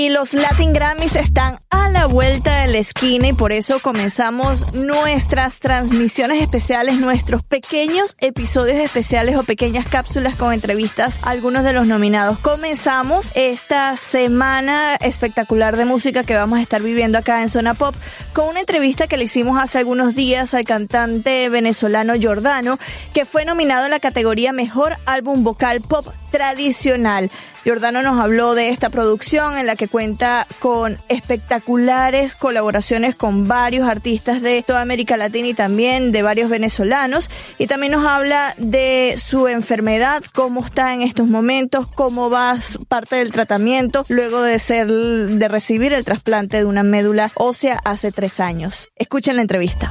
Y los Latin Grammys están a la vuelta de la esquina y por eso comenzamos nuestras transmisiones especiales, nuestros pequeños episodios especiales o pequeñas cápsulas con entrevistas a algunos de los nominados. Comenzamos esta semana espectacular de música que vamos a estar viviendo acá en Zona Pop con una entrevista que le hicimos hace algunos días al cantante venezolano Jordano, que fue nominado en la categoría Mejor Álbum Vocal Pop Tradicional. Jordano nos habló de esta producción en la que cuenta con espectaculares colaboraciones con varios artistas de toda América Latina y también de varios venezolanos. Y también nos habla de su enfermedad, cómo está en estos momentos, cómo va parte del tratamiento luego de ser, de recibir el trasplante de una médula ósea hace tres años. Escuchen la entrevista.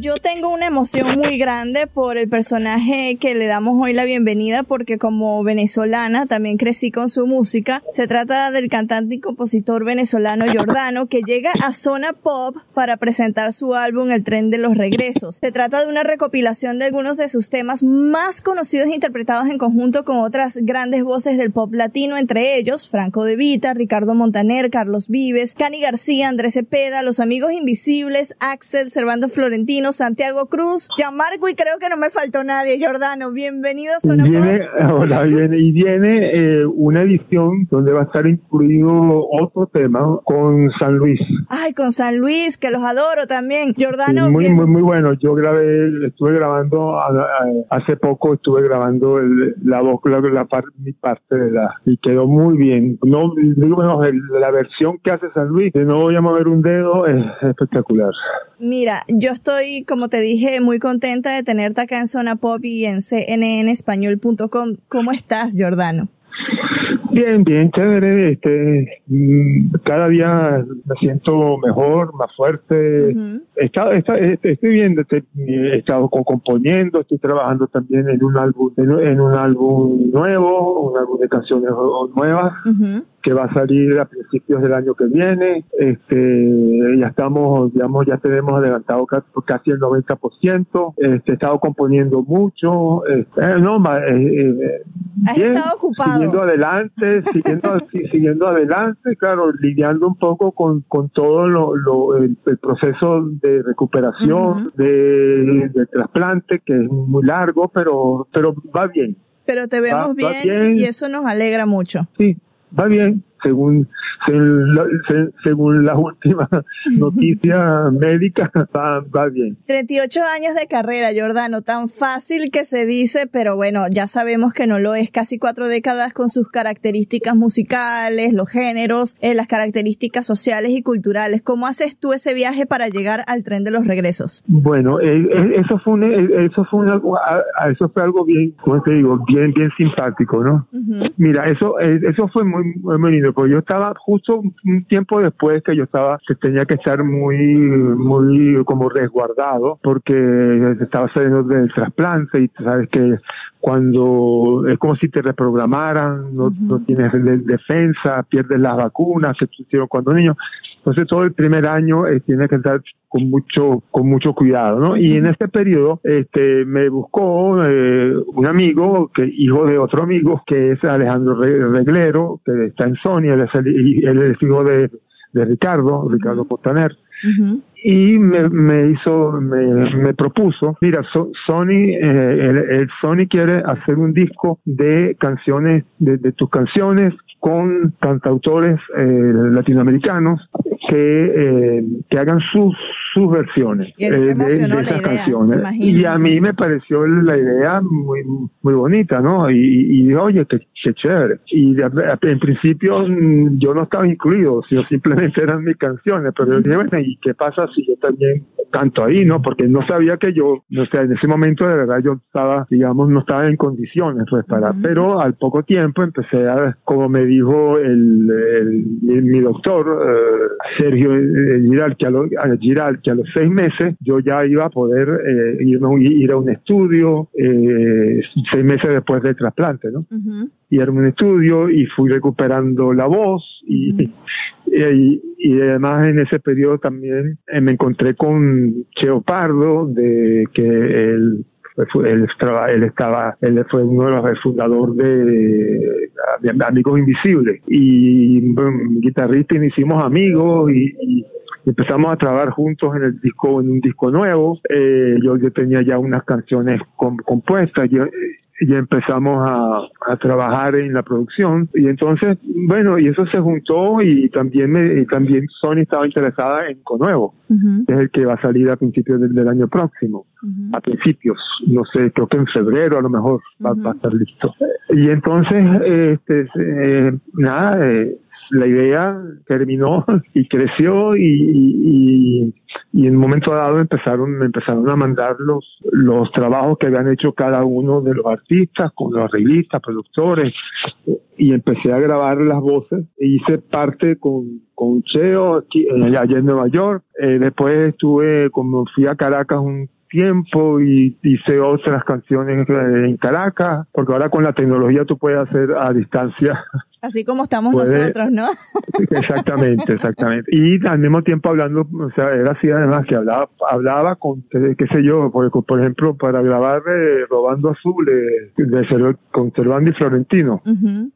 Yo tengo una emoción muy grande por el personaje que le damos hoy la bienvenida porque como venezolana también crecí con su música. Se trata del cantante y compositor venezolano Jordano que llega a Zona Pop para presentar su álbum El tren de los regresos. Se trata de una recopilación de algunos de sus temas más conocidos e interpretados en conjunto con otras grandes voces del pop latino, entre ellos Franco De Vita, Ricardo Montaner, Carlos Vives, Cani García, Andrés Cepeda, Los Amigos Invisibles, Axel, Servando Florentino, Santiago Cruz, Gianmarco y creo que no me faltó nadie. Jordano, bienvenido a viene, Hola, viene, y viene eh, una edición donde va a estar incluido otro tema con San Luis. Ay, con San Luis, que los adoro también. Jordano. muy, muy, muy bueno. Yo grabé, estuve grabando hace poco, estuve grabando la voz, la, parte, mi parte de la, y quedó muy bien. No, digo, la versión que hace San Luis, de no voy a mover un dedo, es espectacular. Mira, yo estoy, como te dije, muy contenta de tenerte acá en Zona Pop y en cnnespañol.com. ¿Cómo estás, Jordano? Bien, bien, chévere. Este, cada día me siento mejor, más fuerte. Estoy bien, he estado componiendo, estoy trabajando también en un álbum, en, un álbum nuevo, un álbum de canciones nuevas que va a salir a principios del año que viene. Este, ya estamos, digamos, ya tenemos adelantado casi el 90%. Este, he estado componiendo mucho. Este, eh, no, eh, eh, Has estado ocupado. Siguiendo adelante, siguiendo, siguiendo adelante, claro, lidiando un poco con, con todo lo, el, proceso de recuperación, de, trasplante, que es muy largo, pero, pero va bien. Pero te vemos bien, y eso nos alegra mucho. Sí, va bien, según según las últimas noticias médicas, va, bien. 38 años de carrera, Jordano, tan fácil que se dice, pero bueno, ya sabemos que no lo es. Casi cuatro décadas con sus características musicales, los géneros, eh, las características sociales y culturales. ¿Cómo haces tú ese viaje para llegar al tren de los regresos? Bueno, eh, eh, eso fue un, eso fue eso fue algo bien, como te digo, bien, bien simpático, ¿no? Mira, eso, eso fue muy, muy lindo, porque yo estaba justo un tiempo después que yo estaba, que tenía que estar muy, muy como resguardado porque estaba saliendo del trasplante y sabes que cuando es como si te reprogramaran, no, no tienes defensa, pierdes las vacunas que hicieron cuando niño. Entonces todo el primer año eh, tienes que estar con mucho con mucho cuidado, ¿no? Y en este periodo este me buscó eh, un amigo que hijo de otro amigo que es Alejandro Reglero que está en Sony, él es el, hijo de, Ricardo, Ricardo Potaner y me, me hizo, me, me, propuso, mira, Sony, eh, el, Sony quiere hacer un disco de canciones, de, de tus canciones con cantautores eh, latinoamericanos que, eh, que hagan sus sus versiones eh, de, de esas canciones. imagino. Y a mí me pareció la idea muy, muy bonita, ¿no? Y, y oye, qué, qué chévere. Y de- en principio mm, yo no estaba incluido, sino simplemente eran mis canciones, pero yo dije, bueno, ¿y qué pasa si yo también canto ahí, no? Porque no sabía que yo, no sé, en ese momento de verdad yo estaba, digamos, no estaba en condiciones, pues, para, Ujú. pero al poco tiempo empecé a, como me dijo el, el- mi, mi doctor, eh, Sergio eh, Giral, que a, lo- a Giral, que a los seis meses yo ya iba a poder eh, ir a un estudio, eh, seis meses después del trasplante, ¿no? Y era un estudio y fui recuperando la voz y, y, y además en ese periodo también eh, me encontré con Cheo Pardo de que él él, traba- él estaba él fue uno de los fundador de, Amigos Invisibles. Y bueno, guitarrista y nos hicimos amigos y, empezamos a trabajar juntos en el disco en un disco nuevo. Eh, yo, yo tenía ya unas canciones com- compuestas. Yo y empezamos a, a trabajar en la producción. Y entonces bueno y eso se juntó y también me, y también Sony estaba interesada en Conuevo Ujú. que es el que va a salir a principios del, del año próximo a principios no sé creo que en febrero a lo mejor va, va a estar listo. Y entonces este eh, nada eh, la idea terminó y creció y, y, en un momento dado empezaron empezaron a mandar los los trabajos que habían hecho cada uno de los artistas con los arreglistas productores y empecé a grabar las voces. E hice parte con con Cheo aquí, eh, allá en Nueva York. Eh, después estuve como fui a Caracas un tiempo y hice otras canciones en Caracas porque ahora con la tecnología tú puedes hacer a distancia Así como estamos nosotros, ¿no? Exactamente, exactamente. Y al mismo tiempo hablando, o sea, era así además que hablaba, hablaba con, qué sé yo, por, por ejemplo, para grabar eh, Robando Azul eh, de Cer- con Cervando y Florentino.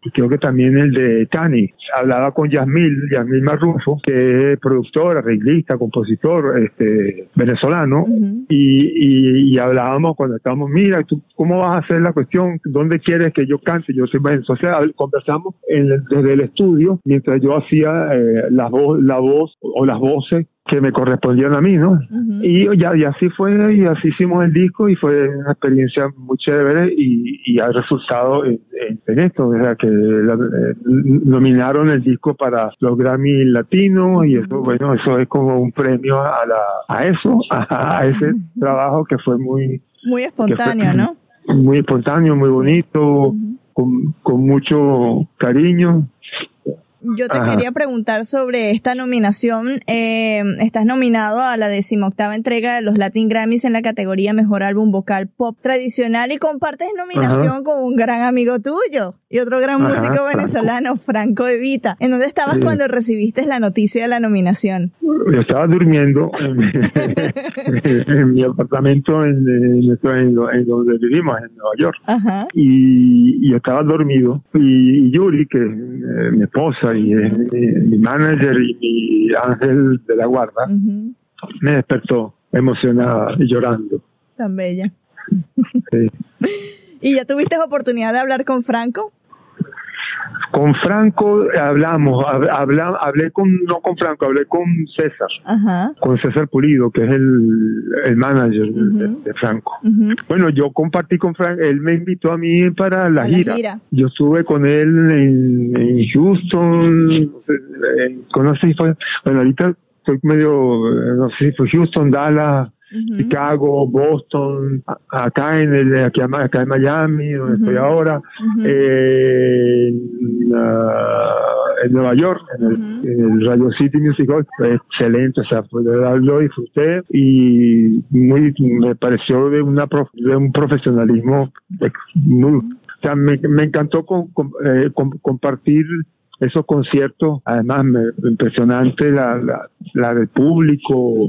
Y creo que también el de Tani. Hablaba con Yasmil, Yasmil Marrufo, que es productor, arreglista, compositor, este, venezolano. Y, y, y hablábamos cuando estábamos, mira, ¿tú cómo vas a hacer la cuestión? ¿Dónde quieres que yo cante? Yo soy bueno. O sea, conversamos en el- desde el estudio mientras yo hacía eh, la, voz, la voz o las voces que me correspondían a mí, ¿no? Y, ya, y así fue, y así hicimos el disco y fue una experiencia muy chévere y, y ha resultado en, en- esto, o sea que la- eh, nominaron el disco para los Grammy Latinos y eso, bueno, eso es como un premio a, la, a eso, a, a ese trabajo que fue muy, Muy espontáneo, ¿no? muy espontáneo, muy bonito, con, con mucho cariño. Yo te Ajá. quería preguntar sobre esta nominación. Eh, estás nominado a la decimoctava entrega de los Latin Grammys en la categoría Mejor Álbum Vocal Pop Tradicional y compartes nominación con un gran amigo tuyo y otro gran Ajá, músico venezolano, Franco Evita. ¿En dónde estabas Sí. cuando recibiste la noticia de la nominación? Yo estaba durmiendo en, en mi apartamento en, en- en donde vivimos, en Nueva York. Y, y yo estaba dormido. Y, y Yuri, que es eh, mi esposa mi, mi manager y mi ángel de la guarda, me despertó emocionada y llorando. Tan bella. Sí. ¿Y ya tuviste oportunidad de hablar con Franco? Con Franco hablamos, hab- habla- hablé con, no con Franco, hablé con César, Ajá. con César Pulido, que es el, el manager de- Franco. Bueno, yo compartí con Frank, él me invitó a mí para la, gira. Yo estuve con él en, en Houston, en, si fue, bueno, ahorita estoy medio, eh, no sé si fue Houston, Dallas, Chicago, Boston, acá en el, aquí, acá en Miami, donde estoy ahora, eh, en, en Nueva York, en el, Ujú. en el Radio City Music Hall, fue excelente, o sea, lo disfruté y muy, me pareció de, una prof- de un profesionalismo muy, o sea, me, me encantó con- con- eh, com- compartir esos conciertos, además me, impresionante la, la, la del público,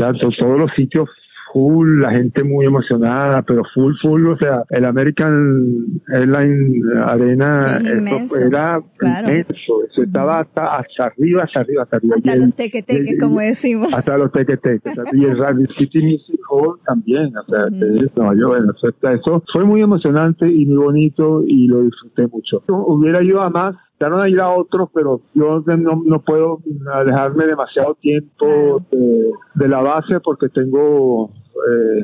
sea, to- todos los sitios full, la gente muy emocionada, pero full, full, o sea, el American Airlines Arena inmenso, era claro. inmenso, eso estaba hasta, hasta arriba, hasta arriba, hasta arriba. Hasta el- los tequeteques, como decimos. hasta los tequeteques. y el Radio City Music Hall también, o sea, es Nueva York, eso fue muy emocionante y muy bonito y lo disfruté mucho. Hubiera ido a más, invitaron a ir a otros, pero yo no, no puedo alejarme demasiado tiempo de, la base porque tengo eh,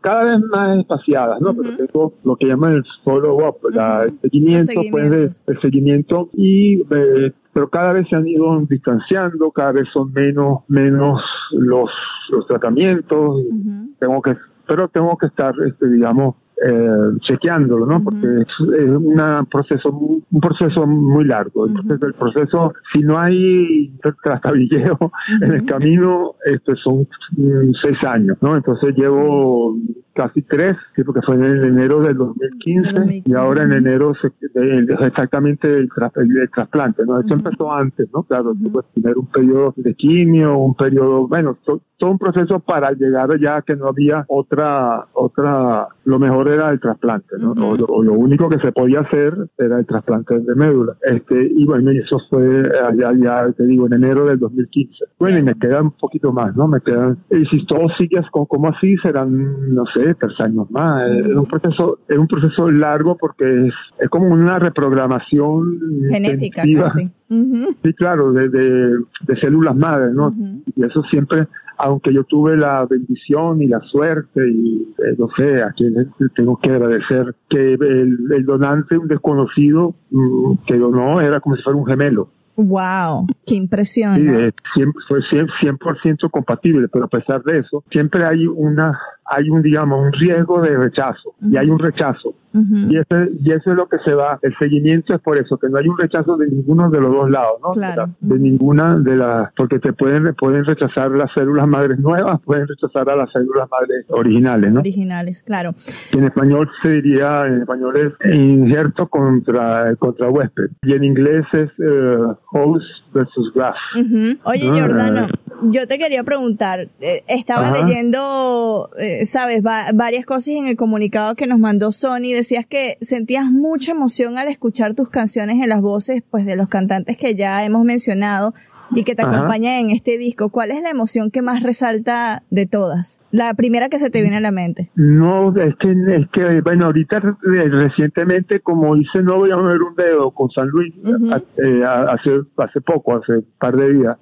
cada vez más espaciadas, ¿no? Pero tengo lo que llaman el follow-up, el seguimiento, pues, el seguimiento y eh, pero cada vez se han ido distanciando, cada vez son menos menos los los tratamientos, tengo que pero tengo que estar este digamos eh, chequeándolo, ¿no? Porque es, un proceso, un proceso muy largo. El, proceso, si no hay trastabilleo en el camino, este son mm, seis años, ¿no? Entonces llevo casi tres, sí, porque fue en enero del 2015 y ahora en enero exactamente el, trasplante, ¿no? Eso empezó antes, ¿no? Claro, uh tener un periodo de quimio, un periodo, bueno, todo un proceso para llegar ya que no había otra, otra, lo mejor era el trasplante, ¿no? o, lo, único que se podía hacer era el trasplante de médula. Este, y bueno, y eso fue allá, ya te digo, en enero del 2015. Bueno, y me quedan un poquito más, ¿no? Me quedan, y si todo sigue como, como así, serán, no sé, tres años más. Es un proceso, es un proceso largo porque es, es como una reprogramación genética, casi. Sí, claro, de, de, células madres, ¿no? Y eso siempre, aunque yo tuve la bendición y la suerte, y eh, no sé, a quien tengo que agradecer, que el, el donante, un desconocido mm, que donó, era como si fuera un gemelo. Wow, qué impresión. Sí, fue 100%, compatible, pero a pesar de eso, siempre hay una, hay un, digamos, un riesgo de rechazo y hay un rechazo. y, ese, y eso es lo que se va, el seguimiento es por eso, que no hay un rechazo de ninguno de los dos lados, ¿no? Claro. De, ninguna de las, porque te pueden, pueden rechazar las células madres nuevas, pueden rechazar a las células madres originales, ¿no? Originales, claro. En español se diría, en español es injerto contra, contra huésped, y en inglés es eh, host versus graft. Oye, Jordano, yo te quería preguntar, eh, estaba leyendo, eh, sabes, varias cosas en el comunicado que nos mandó Sony, decías que sentías mucha emoción al escuchar tus canciones en las voces, pues, de los cantantes que ya hemos mencionado y que te acompañan en este disco. ¿Cuál es la emoción que más resalta de todas? La primera que se te viene a la mente. No, es que, es que bueno, ahorita recientemente, como hice No voy a mover un dedo con San Luis, eh, hace, hace poco, hace un par de días,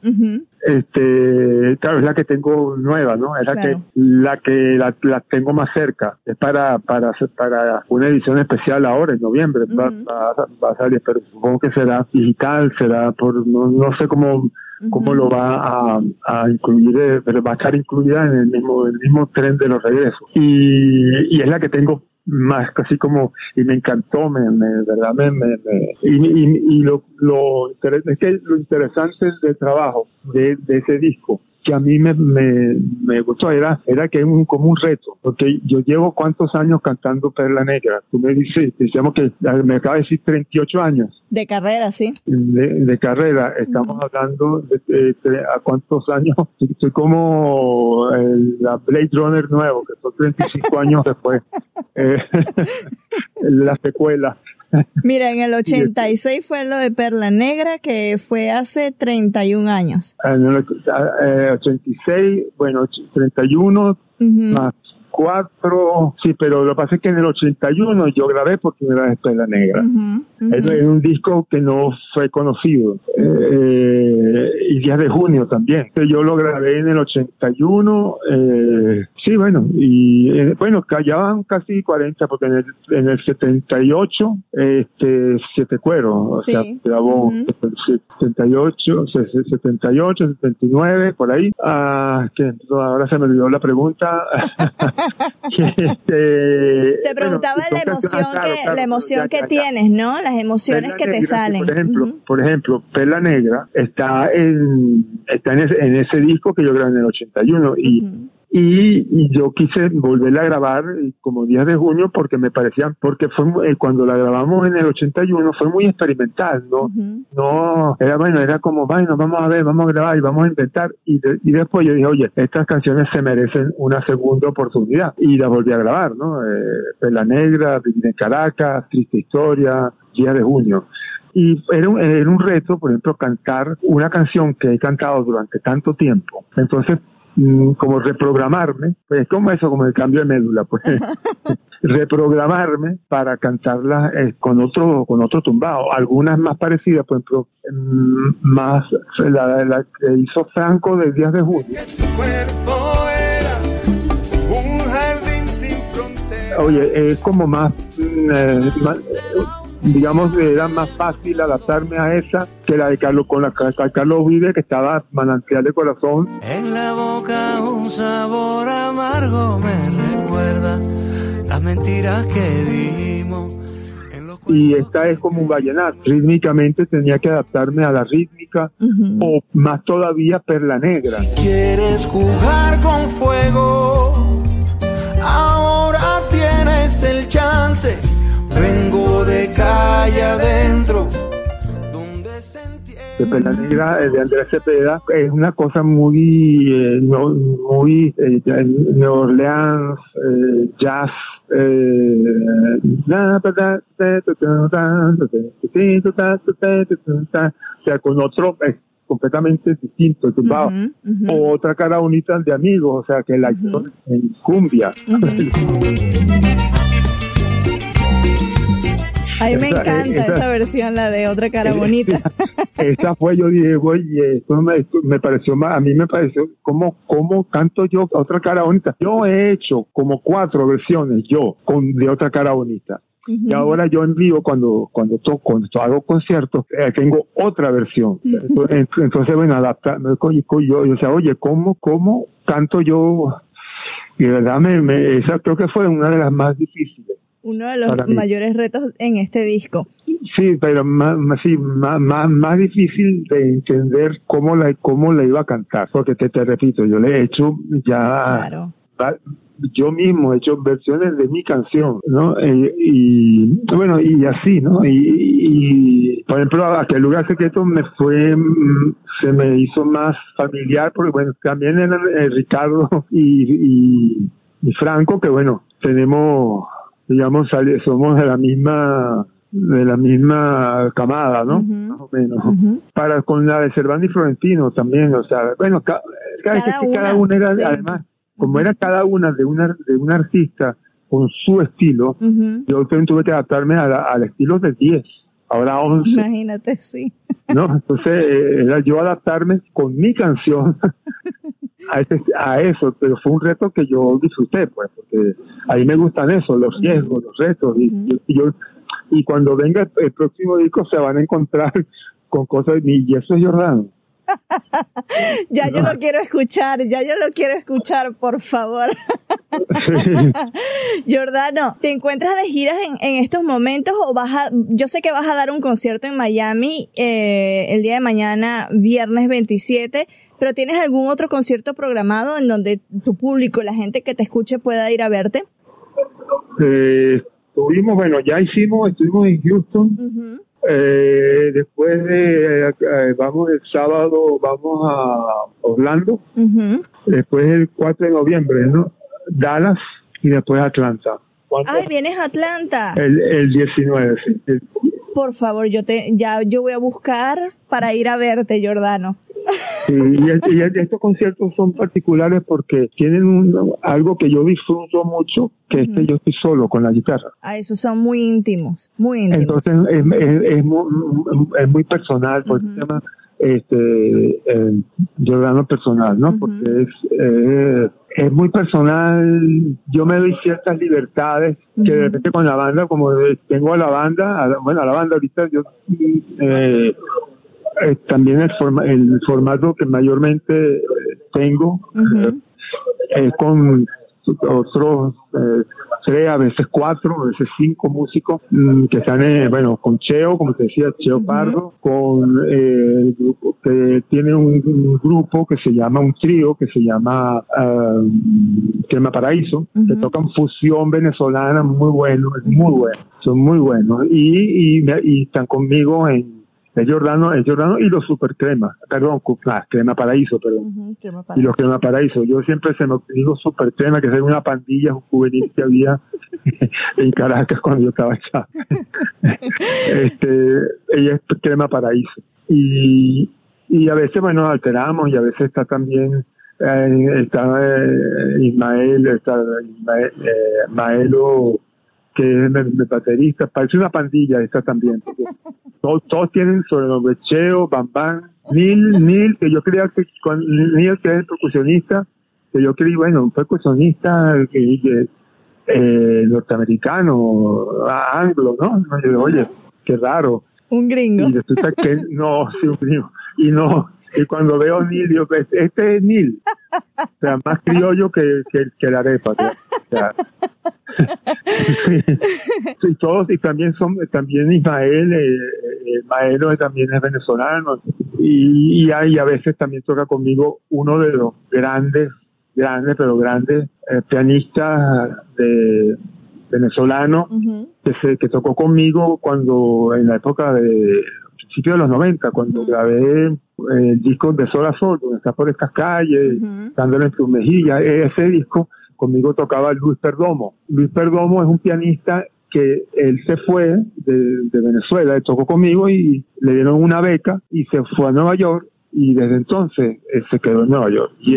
este, claro, es la que tengo nueva, ¿no? Es la que, la que la, tengo más cerca. Es para, para, para una edición especial ahora, en noviembre, va, a salir, pero supongo que será digital, será por, no, no sé cómo, cómo lo va a, a, incluir, eh, pero va a estar incluida en el mismo, el mismo tren de los regresos. Y, y es la que tengo más casi como y me encantó me, me verdad me, me, y, y, y, lo lo es que lo interesante del trabajo de, de ese disco que a mí me, me, me, gustó era, era que es un, como un reto, porque yo llevo cuántos años cantando Perla Negra. Tú me dices, decíamos que me acaba de decir 38 años. De carrera, sí. De, carrera, estamos hablando de, a cuántos años. Estoy como el, la Blade Runner nuevo, que son 35 años después. Eh, la secuela. Mira, en el 86 fue lo de Perla Negra, que fue hace 31 años. En el 86, eh, bueno, 31 más cuatro, sí, pero lo que pasa es que en el 81 yo grabé por primera vez Perla Negra. Es, un disco que no fue conocido. Eh, y días de junio también. Yo lo grabé en el 81. Eh, sí, bueno, y eh, bueno, callaban casi 40 porque en el, en el 78, este, Siete Cuero, o sea, grabó 78, 78, 79, por ahí. Ah, que ahora se me olvidó la pregunta. Este, te preguntaba la emoción que la emoción que tienes, ¿no? Las emociones que te salen. Por ejemplo, por ejemplo, Perla Negra está en está en ese, en ese disco que yo grabé en el 81 y y, yo quise volverla a grabar eh, como días de junio porque me parecían, porque fue eh, cuando la grabamos en el 81 fue muy experimental, ¿no? No, era bueno, era como, bueno, vamos a ver, vamos a grabar y vamos a inventar. Y, y después yo dije, oye, estas canciones se merecen una segunda oportunidad. Y la volví a grabar, ¿no? Eh, La Negra, Vivir en Caracas, Triste Historia, Días de Junio. Y era un, era un reto, por ejemplo, cantar una canción que he cantado durante tanto tiempo. Entonces como reprogramarme, pues es como eso, como el cambio de médula, pues. Reprogramarme para cantarlas eh, con otro con otro tumbado, algunas más parecidas, por ejemplo, mm, más la, la que hizo Franco de Días de Junio. Oye, es como más, mm, eh, más digamos, era más fácil adaptarme a esa que la de Carlos, con la de Carlos Vive, que estaba manantial de corazón. En la boca un sabor amargo me recuerda las mentiras que dimos. Y esta es como un vallenato. Rítmicamente tenía que adaptarme a la rítmica o más todavía perla negra. Si quieres jugar con fuego, ahora tienes el chance Vengo de calle adentro. Donde se entiende. La Negra de Andrés Cepeda es una cosa muy, eh, muy eh, New Orleans, eh, jazz. Eh, o sea, con otro es completamente distinto, tumbado. Uh -huh, uh -huh. Otra cara bonita de amigos, o sea, que la uh -huh. en cumbia. A mí me encanta esa, esa, versión, la de otra cara bonita. esa fue, yo dije, oye, esto me, me pareció más, a mí me pareció, como cómo canto yo otra cara bonita? Yo he hecho como cuatro versiones yo con de otra cara bonita. Uh -huh. Y ahora yo en vivo, cuando, cuando toco, cuando hago conciertos, eh, tengo otra versión. Entonces, entonces bueno, adapta, yo, yo, o sea, oye, ¿cómo, cómo canto yo? Y de verdad, me, me, esa creo que fue una de las más difíciles uno de los mayores retos en este disco. Sí, pero más, sí, más, más, más, difícil de entender cómo la, cómo la iba a cantar, porque te, te repito, yo le he hecho ya, claro. yo mismo he hecho versiones de mi canción, ¿no? Eh, y bueno, y así, ¿no? Y, y, por ejemplo, aquel lugar secreto me fue, se me hizo más familiar, porque bueno, también eran eh, Ricardo y, y, y Franco, que bueno, tenemos digamos, somos de la misma de la misma camada, ¿no? Uh -huh. Más o menos. Uh -huh. Para con la de Cervantes y Florentino también, o sea, bueno, ca cada, cada, una, cada una era, sí. además, como era cada una de una de un artista con su estilo, uh -huh. yo también tuve que adaptarme a la, al estilo de 10. Ahora 11. Imagínate, sí. ¿No? Entonces, eh, era yo adaptarme con mi canción a, ese, a eso, pero fue un reto que yo disfruté, pues, porque a mí me gustan eso, los riesgos, los retos, y, y, yo, y cuando venga el próximo disco se van a encontrar con cosas, y eso es Jordano. ya yo lo quiero escuchar, ya yo lo quiero escuchar, por favor. Jordano, ¿te encuentras de giras en, en, estos momentos o vas a, yo sé que vas a dar un concierto en Miami eh, el día de mañana, viernes 27, pero ¿tienes algún otro concierto programado en donde tu público, la gente que te escuche pueda ir a verte? Eh, estuvimos, bueno, ya hicimos, estuvimos en Houston. Uh -huh. Eh, después de, eh, vamos el sábado, vamos a Orlando. Uh -huh. Después el 4 de noviembre, ¿no? Dallas y después Atlanta. Ay, vienes a Atlanta. El, el 19, sí. El, Por favor, yo te, ya, yo voy a buscar para ir a verte, Jordano. Sí, y, el, y el, estos conciertos son particulares porque tienen un, algo que yo disfruto mucho, que es que yo estoy solo con la guitarra. Ah, esos son muy íntimos, muy íntimos. Entonces es, es, es, muy, es muy, personal, por uh -huh. se llama este, eh, Jordano personal, ¿no? Uh -huh. Porque es, eh, es muy personal, yo me doy ciertas libertades que de repente con la banda, como tengo a la banda, a la, bueno, a la banda ahorita yo... Eh, eh, también el, forma, el formato que mayormente tengo uh -huh. eh, con otros eh, tres, a veces cuatro, a veces cinco músicos mmm, que están, eh, bueno, con Cheo, como te decía, Cheo. Pardo, con eh, el grupo que tiene un, un, grupo que se llama, un trío que se llama uh, Tema Paraíso, uh -huh. que tocan fusión venezolana muy bueno, es muy bueno, son muy buenos. Y, y, y están conmigo en es Jordano, es Jordano y los super crema, perdón, ah, crema paraíso, perdón. Uh -huh, crema paraíso. Y los crema paraíso. Yo siempre se me digo super crema, que es una pandilla juvenil que había en Caracas cuando yo estaba allá. este, ella es crema paraíso. Y, y a veces, bueno, alteramos y a veces está también eh, está eh, Ismael, está Ismael, eh, Maelo, que es el, baterista, parece una pandilla esta también. Todos, todos tienen sobrenombre, Cheo, Bam Bam, Neil, Neil, que yo creía que con Neil, que es el percusionista, que yo creí, bueno, un percusionista que, eh, norteamericano, anglo, ¿no? oye, qué raro. Un gringo. Y resulta que no, sí, un gringo. Y no, y cuando veo Neil, digo, pues, este es Neil. O sea, más criollo que, que, que la arepa. O sea, y todos, y también son, también Ismael, eh, eh también es venezolano. Y, y, hay, a veces también toca conmigo uno de los grandes, grandes, pero grandes eh, pianistas de venezolano que, se, que tocó conmigo cuando en la época de principio de los 90, cuando grabé eh, el disco de Sol a Sol, donde está por estas calles, dándole en tus mejillas, ese disco conmigo tocaba Luis Perdomo. Luis Perdomo es un pianista que él se fue de, Venezuela, él tocó conmigo y le dieron una beca y se fue a Nueva York y desde entonces él se quedó en Nueva York. Y,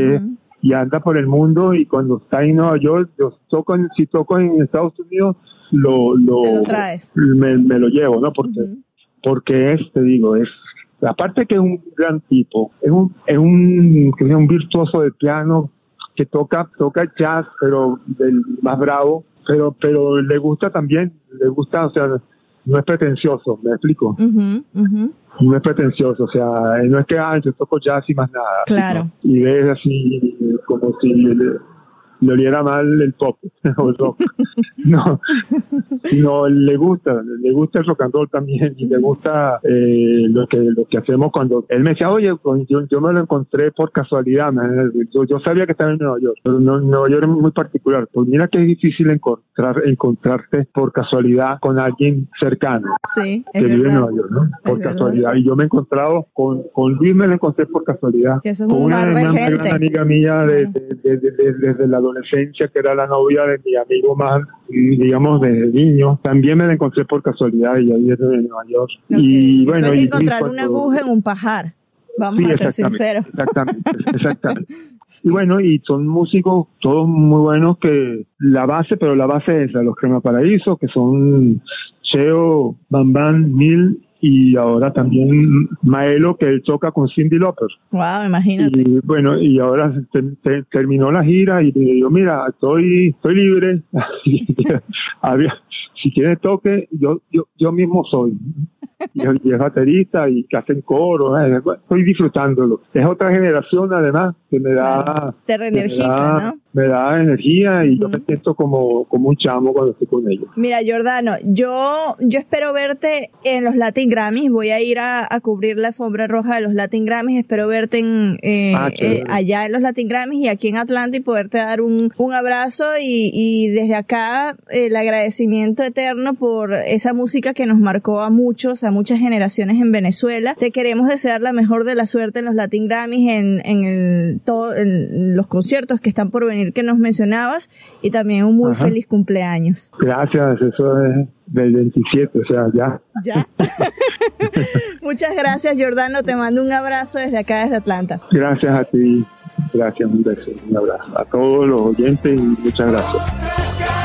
y anda por el mundo y cuando está en Nueva York, yo toco si toco en Estados Unidos, lo, lo, Me, lo llevo, ¿no? Porque porque es, te digo, es aparte que es un gran tipo, es un es un, es un virtuoso de piano que toca toca jazz, pero del más bravo, pero pero le gusta también, le gusta, o sea, no es pretencioso, me explico. No es pretencioso, o sea, no es que ah, yo toco jazz y más nada. Claro. Y ves así como si le oliera mal el pop no, no, le gusta, le gusta el rock and roll también y le gusta eh, lo que lo que hacemos cuando él me decía, oye, pues, yo, me lo encontré por casualidad, yo, sabía que estaba en Nueva York, pero no, Nueva York es muy particular, pues mira que es difícil encontrar encontrarte por casualidad con alguien cercano sí, que vive en Nueva York, ¿no? Por casualidad. Y yo me he encontrado con, con Luis, me lo encontré por casualidad. Que es con una, gran amiga mía desde la adolescencia, que era la novia de mi amigo más, digamos, de niño. También me la encontré por casualidad y ahí es de Nueva York. Y bueno. y encontrar una aguja en un pajar. Vamos a ser sinceros. Exactamente, exactamente. Y bueno, y son músicos todos muy buenos que la base, pero la base es la, los Crema Paraíso, que son Cheo, Bambán, Mil y ahora también Maelo que él toca con Cindy Lauper. Wow, imagínate. Y bueno, y ahora terminó la gira y me dijo, mira, estoy estoy libre. si quieres toque, yo yo yo mismo soy. Y, es baterista y que hacen coro, eh, estoy disfrutándolo. Es otra generación además que me da... Te reenergiza, ¿no? Me da energía y yo me siento como, como un chamo cuando estoy con ellos. Mira, Jordano, yo, yo espero verte en los Latin Grammys, voy a ir a, cubrir la alfombra roja de los Latin Grammys, espero verte en, eh, ah, eh, allá en los Latin Grammys y aquí en Atlanta y poderte dar un, un abrazo. Y, y desde acá el agradecimiento eterno por esa música que nos marcó a muchos, a muchas generaciones en Venezuela. Te queremos desear la mejor de la suerte en los Latin Grammys, en, en, el, todo, en los conciertos que están por venir que nos mencionabas y también un muy feliz cumpleaños. Gracias, eso es del 27, o sea, ya. Ya. Muchas gracias, Jordano. Te mando un abrazo desde acá, desde Atlanta. Gracias a ti. Gracias, un beso, un abrazo. A todos los oyentes y muchas gracias.